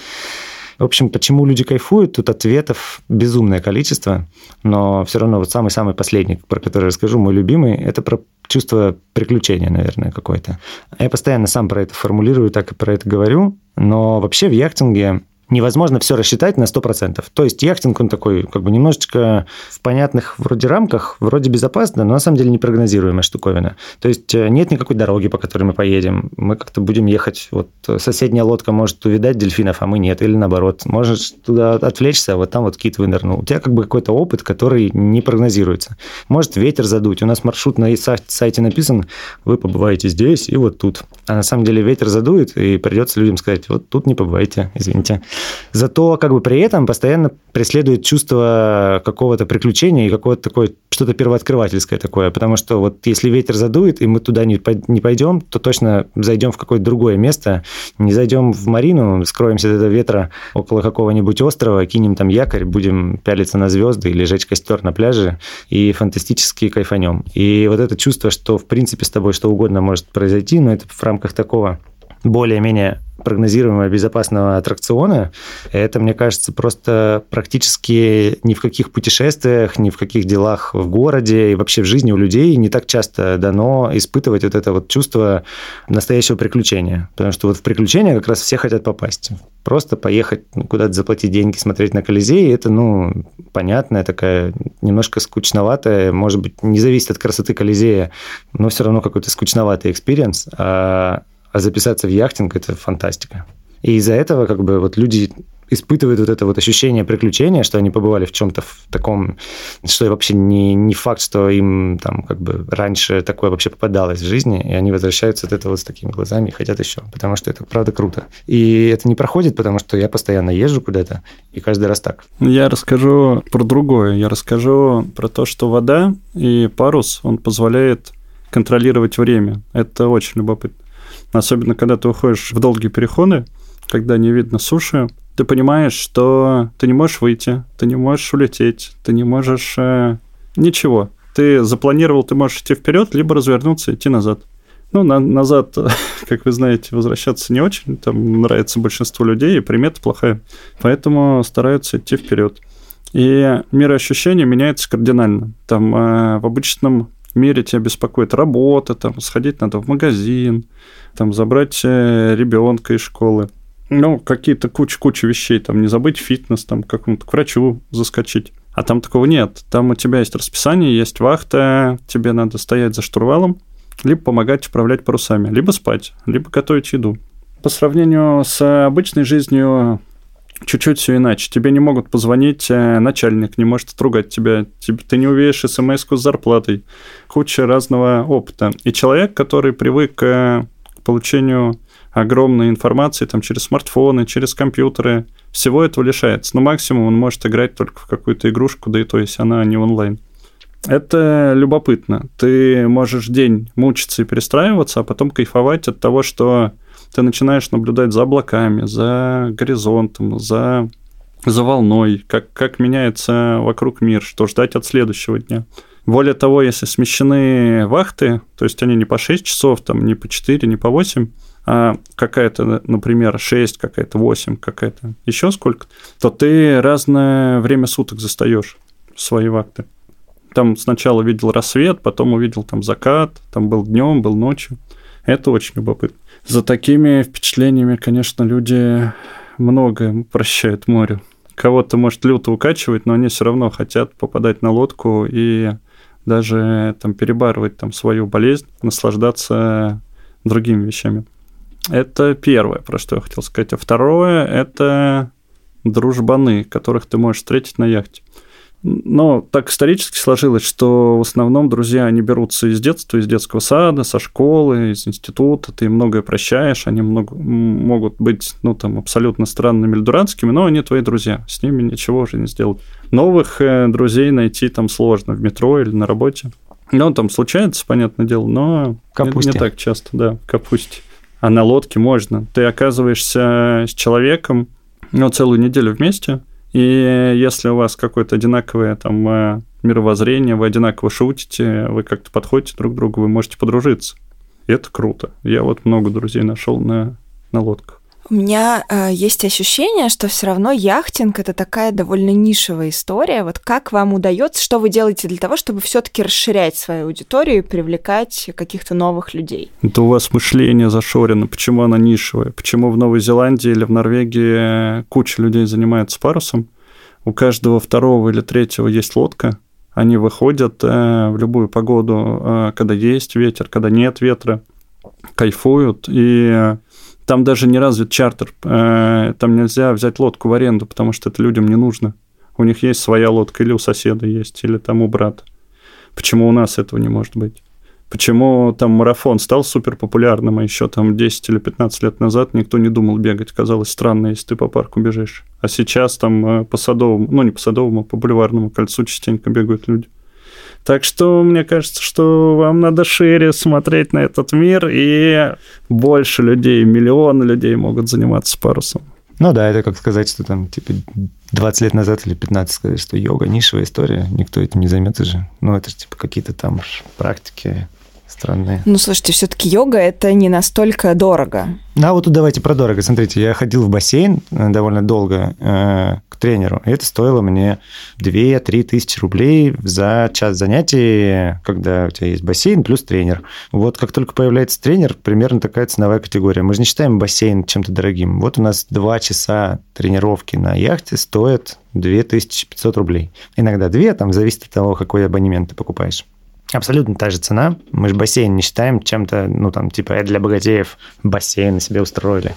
В общем, почему люди кайфуют, тут ответов безумное количество, но все равно вот самый-самый последний, про который расскажу, мой любимый, это про чувство приключения, наверное, какое-то. Я постоянно сам про это формулирую, так и про это говорю, но вообще в яхтинге невозможно все рассчитать на 100%. То есть яхтинг, он такой как бы немножечко в понятных вроде рамках, вроде безопасно, но на самом деле непрогнозируемая штуковина. То есть э, нет никакой дороги, по которой мы поедем. Мы как-то будем ехать, вот соседняя лодка может увидать дельфинов, а мы нет, или наоборот. Можешь туда отвлечься, а вот там вот кит вынырнул. У тебя как бы какой-то опыт, который не прогнозируется. Может ветер задуть. У нас маршрут на сайте написан, вы побываете здесь и вот тут. А на самом деле ветер задует, и придется людям сказать, вот тут не побывайте, извините. Зато как бы при этом постоянно преследует чувство какого-то приключения и какого-то такое что-то первооткрывательское такое, потому что вот если ветер задует, и мы туда не, не пойдем, то точно зайдем в какое-то другое место, не зайдем в марину, скроемся от этого ветра около какого-нибудь острова, кинем там якорь, будем пялиться на звезды или жечь костер на пляже и фантастически кайфанем. И вот это чувство, что в принципе с тобой что угодно может произойти, но это в рамках такого более-менее прогнозируемого безопасного аттракциона, это, мне кажется, просто практически ни в каких путешествиях, ни в каких делах в городе и вообще в жизни у людей не так часто дано испытывать вот это вот чувство настоящего приключения. Потому что вот в приключения как раз все хотят попасть. Просто поехать ну, куда-то заплатить деньги, смотреть на Колизей, это, ну, понятная такая, немножко скучноватая, может быть, не зависит от красоты Колизея, но все равно какой-то скучноватый experience. А а записаться в яхтинг – это фантастика. И из-за этого как бы вот люди испытывают вот это вот ощущение приключения, что они побывали в чем-то в таком, что вообще не, не факт, что им там как бы раньше такое вообще попадалось в жизни, и они возвращаются от этого с такими глазами и хотят еще, потому что это правда круто. И это не проходит, потому что я постоянно езжу куда-то, и каждый раз так. Я расскажу про другое. Я расскажу про то, что вода и парус, он позволяет контролировать время. Это очень любопытно. Особенно, когда ты уходишь в долгие переходы, когда не видно суши, ты понимаешь, что ты не можешь выйти, ты не можешь улететь, ты не можешь... Э, ничего. Ты запланировал, ты можешь идти вперед, либо развернуться и идти назад. Ну, на, назад, как вы знаете, возвращаться не очень. Там нравится большинству людей, и примета плохая. Поэтому стараются идти вперед. И мироощущение меняется кардинально. Там э, в обычном мире тебя беспокоит работа, там сходить надо в магазин, там забрать э, ребенка из школы. Ну, какие-то куча-куча вещей, там не забыть фитнес, там какому-то к врачу заскочить. А там такого нет. Там у тебя есть расписание, есть вахта, тебе надо стоять за штурвалом, либо помогать управлять парусами, либо спать, либо готовить еду. По сравнению с обычной жизнью чуть-чуть все иначе. Тебе не могут позвонить, э, начальник не может отругать тебя, ты не увидишь смс с зарплатой, куча разного опыта. И человек, который привык э, к получению огромной информации там, через смартфоны, через компьютеры, всего этого лишается. Но максимум он может играть только в какую-то игрушку, да и то есть она не онлайн. Это любопытно. Ты можешь день мучиться и перестраиваться, а потом кайфовать от того, что ты начинаешь наблюдать за облаками, за горизонтом, за, за волной, как, как меняется вокруг мир, что ждать от следующего дня. Более того, если смещены вахты, то есть они не по 6 часов, там, не по 4, не по 8, а какая-то, например, 6, какая-то 8, какая-то еще сколько, то ты разное время суток застаешь свои вахты. Там сначала видел рассвет, потом увидел там закат, там был днем, был ночью. Это очень любопытно. За такими впечатлениями, конечно, люди многое прощают морю. Кого-то, может, люто укачивать, но они все равно хотят попадать на лодку и даже там перебарывать там свою болезнь, наслаждаться другими вещами. Это первое, про что я хотел сказать. А второе – это дружбаны, которых ты можешь встретить на яхте. Но так исторически сложилось, что в основном друзья, они берутся из детства, из детского сада, со школы, из института, ты многое прощаешь, они много, могут быть, ну, там, абсолютно странными или дурацкими, но они твои друзья, с ними ничего уже не сделать. Новых э, друзей найти там сложно в метро или на работе. Ну, там случается, понятное дело, но не, не так часто, да, капусте. А на лодке можно. Ты оказываешься с человеком, ну, целую неделю вместе, и если у вас какое-то одинаковое там э, мировоззрение, вы одинаково шутите, вы как-то подходите друг к другу, вы можете подружиться. И это круто. Я вот много друзей нашел на, на лодках. У меня э, есть ощущение, что все равно яхтинг это такая довольно нишевая история. Вот как вам удается, что вы делаете для того, чтобы все-таки расширять свою аудиторию и привлекать каких-то новых людей? Это у вас мышление зашорено. Почему она нишевая? Почему в Новой Зеландии или в Норвегии куча людей занимается парусом? У каждого второго или третьего есть лодка. Они выходят э, в любую погоду, э, когда есть ветер, когда нет ветра, кайфуют и там даже не развит чартер. Э, там нельзя взять лодку в аренду, потому что это людям не нужно. У них есть своя лодка, или у соседа есть, или там у брата. Почему у нас этого не может быть? Почему там марафон стал супер популярным, а еще там 10 или 15 лет назад никто не думал бегать? Казалось странно, если ты по парку бежишь. А сейчас там э, по Садовому, ну не по Садовому, а по Бульварному кольцу частенько бегают люди. Так что мне кажется, что вам надо шире смотреть на этот мир, и больше людей, миллионы людей могут заниматься парусом. Ну да, это как сказать, что там, типа, 20 лет назад или 15 сказать, что йога нишевая история, никто этим не займется же. Ну, это же, типа, какие-то там практики странные. Ну, слушайте, все-таки йога это не настолько дорого. Ну, а вот тут давайте про дорого. Смотрите, я ходил в бассейн э, довольно долго э, тренеру, и это стоило мне 2-3 тысячи рублей за час занятий, когда у тебя есть бассейн плюс тренер. Вот как только появляется тренер, примерно такая ценовая категория. Мы же не считаем бассейн чем-то дорогим. Вот у нас 2 часа тренировки на яхте стоят 2500 рублей. Иногда 2, там зависит от того, какой абонемент ты покупаешь. Абсолютно та же цена. Мы же бассейн не считаем чем-то, ну, там, типа, это для богатеев бассейн себе устроили.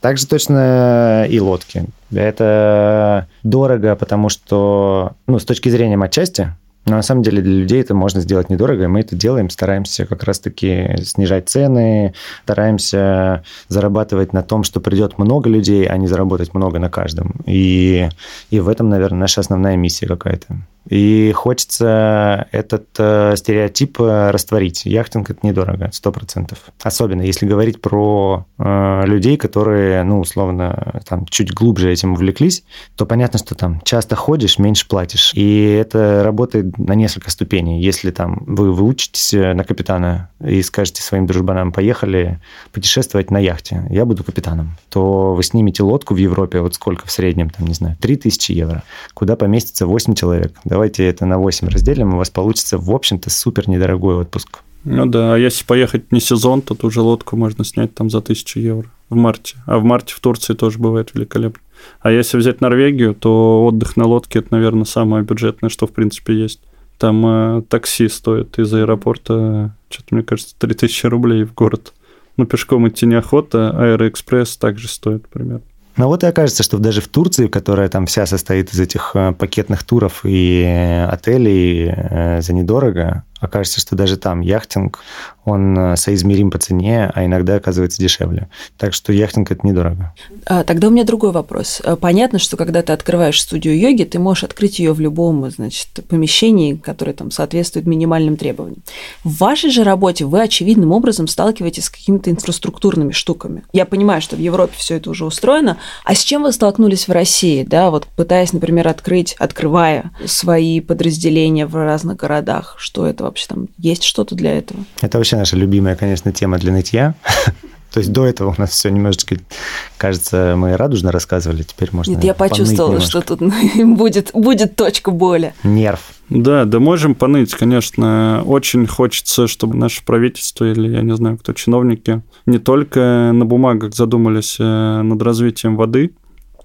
Также точно и лодки. Это дорого, потому что, ну, с точки зрения матчасти, но на самом деле для людей это можно сделать недорого, и мы это делаем, стараемся как раз-таки снижать цены, стараемся зарабатывать на том, что придет много людей, а не заработать много на каждом. И, и в этом, наверное, наша основная миссия какая-то. И хочется этот э, стереотип э, растворить. Яхтинг это недорого, сто процентов. Особенно если говорить про э, людей, которые, ну, условно, там чуть глубже этим увлеклись, то понятно, что там часто ходишь, меньше платишь. И это работает на несколько ступеней. Если там вы выучитесь э, на капитана и скажете своим дружбанам, поехали путешествовать на яхте, я буду капитаном, то вы снимете лодку в Европе, вот сколько в среднем, там, не знаю, 3000 евро, куда поместится 8 человек Давайте это на 8 разделим, у вас получится, в общем-то, супер недорогой отпуск. Ну да, а если поехать не сезон, то ту же лодку можно снять там за 1000 евро в марте. А в марте в Турции тоже бывает великолепно. А если взять Норвегию, то отдых на лодке – это, наверное, самое бюджетное, что в принципе есть. Там э, такси стоит из аэропорта, что-то, мне кажется, 3000 рублей в город. Ну, пешком идти неохота, Аэроэкспресс также стоит примерно. Но вот и окажется, что даже в Турции, которая там вся состоит из этих э, пакетных туров и э, отелей э, за недорого, окажется, что даже там яхтинг, он э, соизмерим по цене, а иногда оказывается дешевле. Так что яхтинг это недорого. А, тогда у меня другой вопрос. А, понятно, что когда ты открываешь студию йоги, ты можешь открыть ее в любом значит, помещении, которое там соответствует минимальным требованиям. В вашей же работе вы очевидным образом сталкиваетесь с какими-то инфраструктурными штуками. Я понимаю, что в Европе все это уже устроено. А с чем вы столкнулись в России, да, вот пытаясь, например, открыть, открывая свои подразделения в разных городах, что это вообще там есть что-то для этого? Это вообще наша любимая, конечно, тема для нытья. То есть до этого у нас все немножечко, кажется, мы радужно рассказывали, теперь можно Нет, я почувствовала, что тут будет, будет точка боли. Нерв. Да, да можем поныть, конечно. Очень хочется, чтобы наше правительство или, я не знаю, кто, чиновники не только на бумагах задумались э, над развитием воды,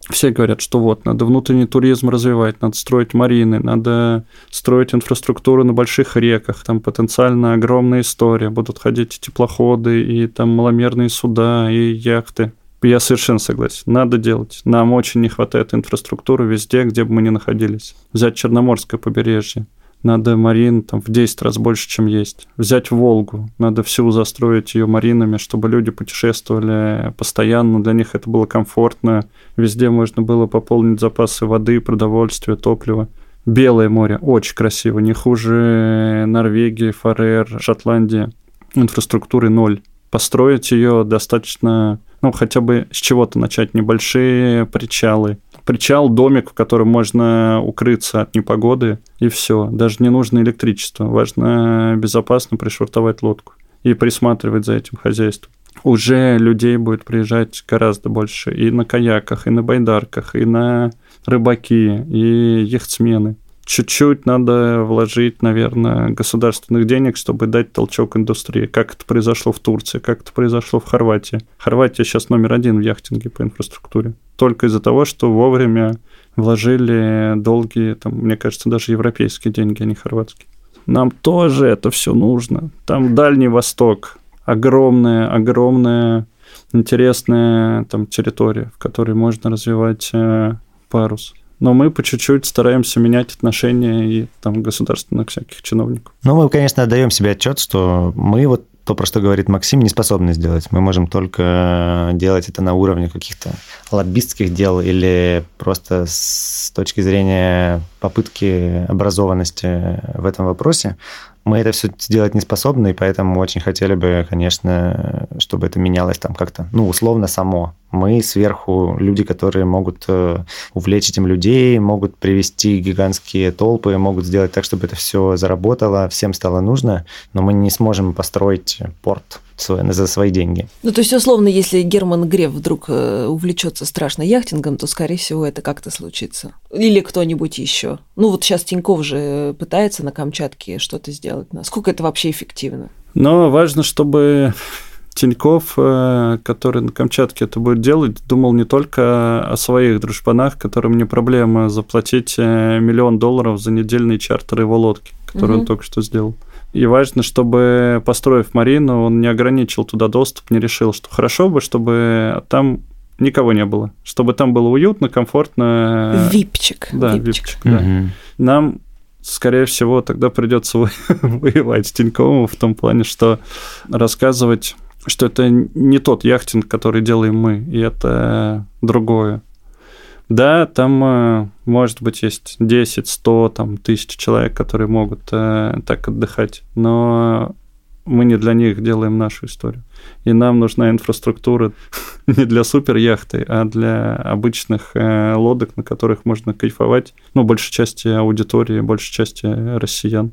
все говорят, что вот, надо внутренний туризм развивать, надо строить марины, надо строить инфраструктуру на больших реках, там потенциально огромная история, будут ходить и теплоходы, и там маломерные суда, и яхты. Я совершенно согласен. Надо делать. Нам очень не хватает инфраструктуры везде, где бы мы ни находились. Взять Черноморское побережье надо марин там в 10 раз больше, чем есть. Взять Волгу, надо всю застроить ее маринами, чтобы люди путешествовали постоянно, для них это было комфортно, везде можно было пополнить запасы воды, продовольствия, топлива. Белое море, очень красиво, не хуже Норвегии, Фарер, Шотландии. Инфраструктуры ноль. Построить ее достаточно, ну, хотя бы с чего-то начать. Небольшие причалы, причал, домик, в котором можно укрыться от непогоды, и все. Даже не нужно электричество. Важно безопасно пришвартовать лодку и присматривать за этим хозяйством. Уже людей будет приезжать гораздо больше и на каяках, и на байдарках, и на рыбаки, и яхтсмены чуть-чуть надо вложить, наверное, государственных денег, чтобы дать толчок индустрии. Как это произошло в Турции, как это произошло в Хорватии. Хорватия сейчас номер один в яхтинге по инфраструктуре. Только из-за того, что вовремя вложили долгие, там, мне кажется, даже европейские деньги, а не хорватские. Нам тоже это все нужно. Там Дальний Восток, огромная, огромная интересная там территория, в которой можно развивать э, парус но мы по чуть-чуть стараемся менять отношения и там государственных всяких чиновников. Ну, мы, конечно, отдаем себе отчет, что мы вот то, про что говорит Максим, не способны сделать. Мы можем только делать это на уровне каких-то лоббистских дел или просто с точки зрения попытки образованности в этом вопросе. Мы это все сделать не способны, и поэтому очень хотели бы, конечно, чтобы это менялось там как-то, ну, условно само. Мы сверху люди, которые могут э, увлечь этим людей, могут привести гигантские толпы, могут сделать так, чтобы это все заработало, всем стало нужно, но мы не сможем построить порт за свои деньги. Ну, то есть, условно, если Герман Греф вдруг э, увлечется страшно яхтингом, то, скорее всего, это как-то случится. Или кто-нибудь еще. Ну, вот сейчас Тиньков же пытается на Камчатке что-то сделать. Насколько это вообще эффективно? Но важно, чтобы Тиньков, э, который на Камчатке это будет делать, думал не только о своих дружбанах, которым не проблема заплатить э, миллион долларов за недельные чартеры его лодки, которые угу. он только что сделал. И важно, чтобы, построив Марину, он не ограничил туда доступ, не решил, что хорошо бы, чтобы там никого не было, чтобы там было уютно, комфортно. Випчик. Да, випчик, випчик да. Угу. Нам скорее всего, тогда придется воевать с Тиньковым в том плане, что рассказывать что это не тот яхтинг, который делаем мы, и это другое. Да, там, э, может быть, есть 10, 100, там, тысяч человек, которые могут э, так отдыхать, но мы не для них делаем нашу историю. И нам нужна инфраструктура не для супер яхты, а для обычных э, лодок, на которых можно кайфовать, ну, большей части аудитории, большей части россиян.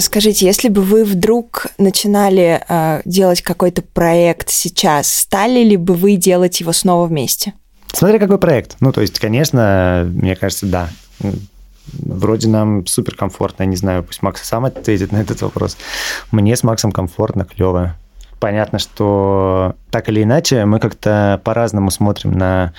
Скажите, если бы вы вдруг начинали э, делать какой-то проект сейчас, стали ли бы вы делать его снова вместе? Смотря какой проект. Ну, то есть, конечно, мне кажется, да. Вроде нам супер комфортно, не знаю, пусть Макс сам ответит на этот вопрос. Мне с Максом комфортно, клево. Понятно, что так или иначе мы как-то по-разному смотрим на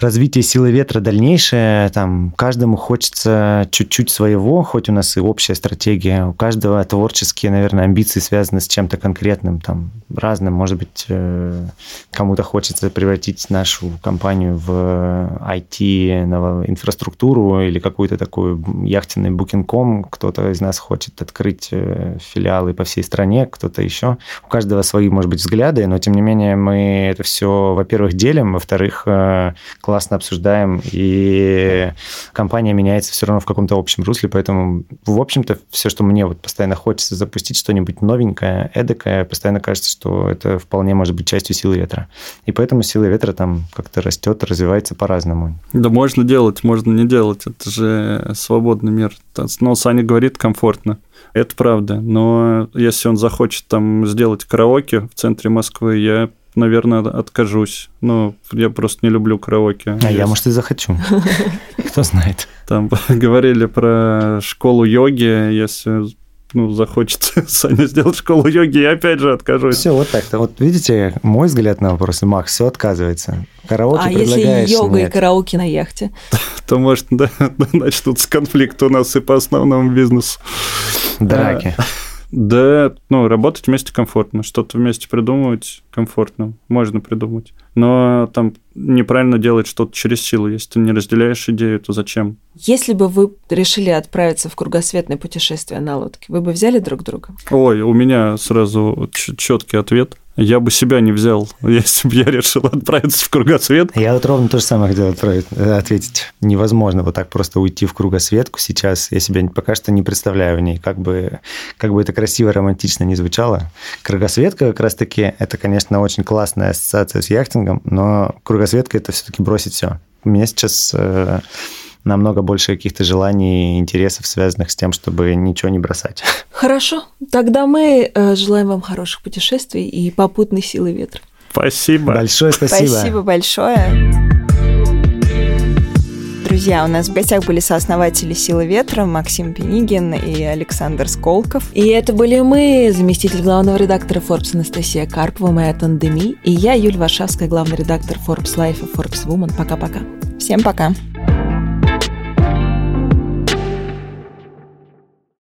развитие силы ветра дальнейшее. Там каждому хочется чуть-чуть своего, хоть у нас и общая стратегия. У каждого творческие, наверное, амбиции связаны с чем-то конкретным, там разным. Может быть, э, кому-то хочется превратить нашу компанию в IT, инфраструктуру или какую-то такую яхтенный букинком. Кто-то из нас хочет открыть э, филиалы по всей стране, кто-то еще. У каждого свои, может быть, взгляды, но тем не менее мы это все, во-первых, делим, во-вторых, э, классно обсуждаем, и компания меняется все равно в каком-то общем русле, поэтому, в общем-то, все, что мне вот постоянно хочется запустить, что-нибудь новенькое, эдакое, постоянно кажется, что это вполне может быть частью силы ветра. И поэтому сила ветра там как-то растет, развивается по-разному. Да можно делать, можно не делать, это же свободный мир. Но Саня говорит комфортно. Это правда. Но если он захочет там сделать караоке в центре Москвы, я наверное, откажусь. Ну, я просто не люблю караоке. А я, может, и захочу. Кто знает. Там говорили про школу йоги, если ну, захочет Саня сделать школу йоги, я опять же откажусь. Все, вот так-то. Вот видите, мой взгляд на вопрос, Макс, все отказывается. Караоке а если йога нет. и караоке на яхте? То, может, да, начнутся конфликты у нас и по основному бизнесу. Драки. Да, ну, работать вместе комфортно, что-то вместе придумывать комфортно, можно придумать. Но там неправильно делать что-то через силу. Если ты не разделяешь идею, то зачем? Если бы вы решили отправиться в кругосветное путешествие на лодке, вы бы взяли друг друга? Ой, у меня сразу четкий ответ. Я бы себя не взял, если бы я решил отправиться в кругосвет. Я вот ровно то же самое хотел отправить, э, ответить. Невозможно вот так просто уйти в кругосветку сейчас. Я себя пока что не представляю в ней, как бы, как бы это красиво, романтично не звучало. Кругосветка как раз-таки, это, конечно, очень классная ассоциация с яхтингом, но кругосветка – это все-таки бросить все. У меня сейчас э, намного больше каких-то желаний и интересов, связанных с тем, чтобы ничего не бросать. Хорошо. Тогда мы э, желаем вам хороших путешествий и попутной силы ветра. Спасибо. Большое спасибо. Спасибо большое. Друзья, у нас в гостях были сооснователи «Силы ветра» Максим Пенигин и Александр Сколков. И это были мы, заместитель главного редактора Forbes Анастасия Карпова, моя Тандеми, и я, Юль Варшавская, главный редактор Forbes Life и Forbes Woman. Пока-пока. Всем пока.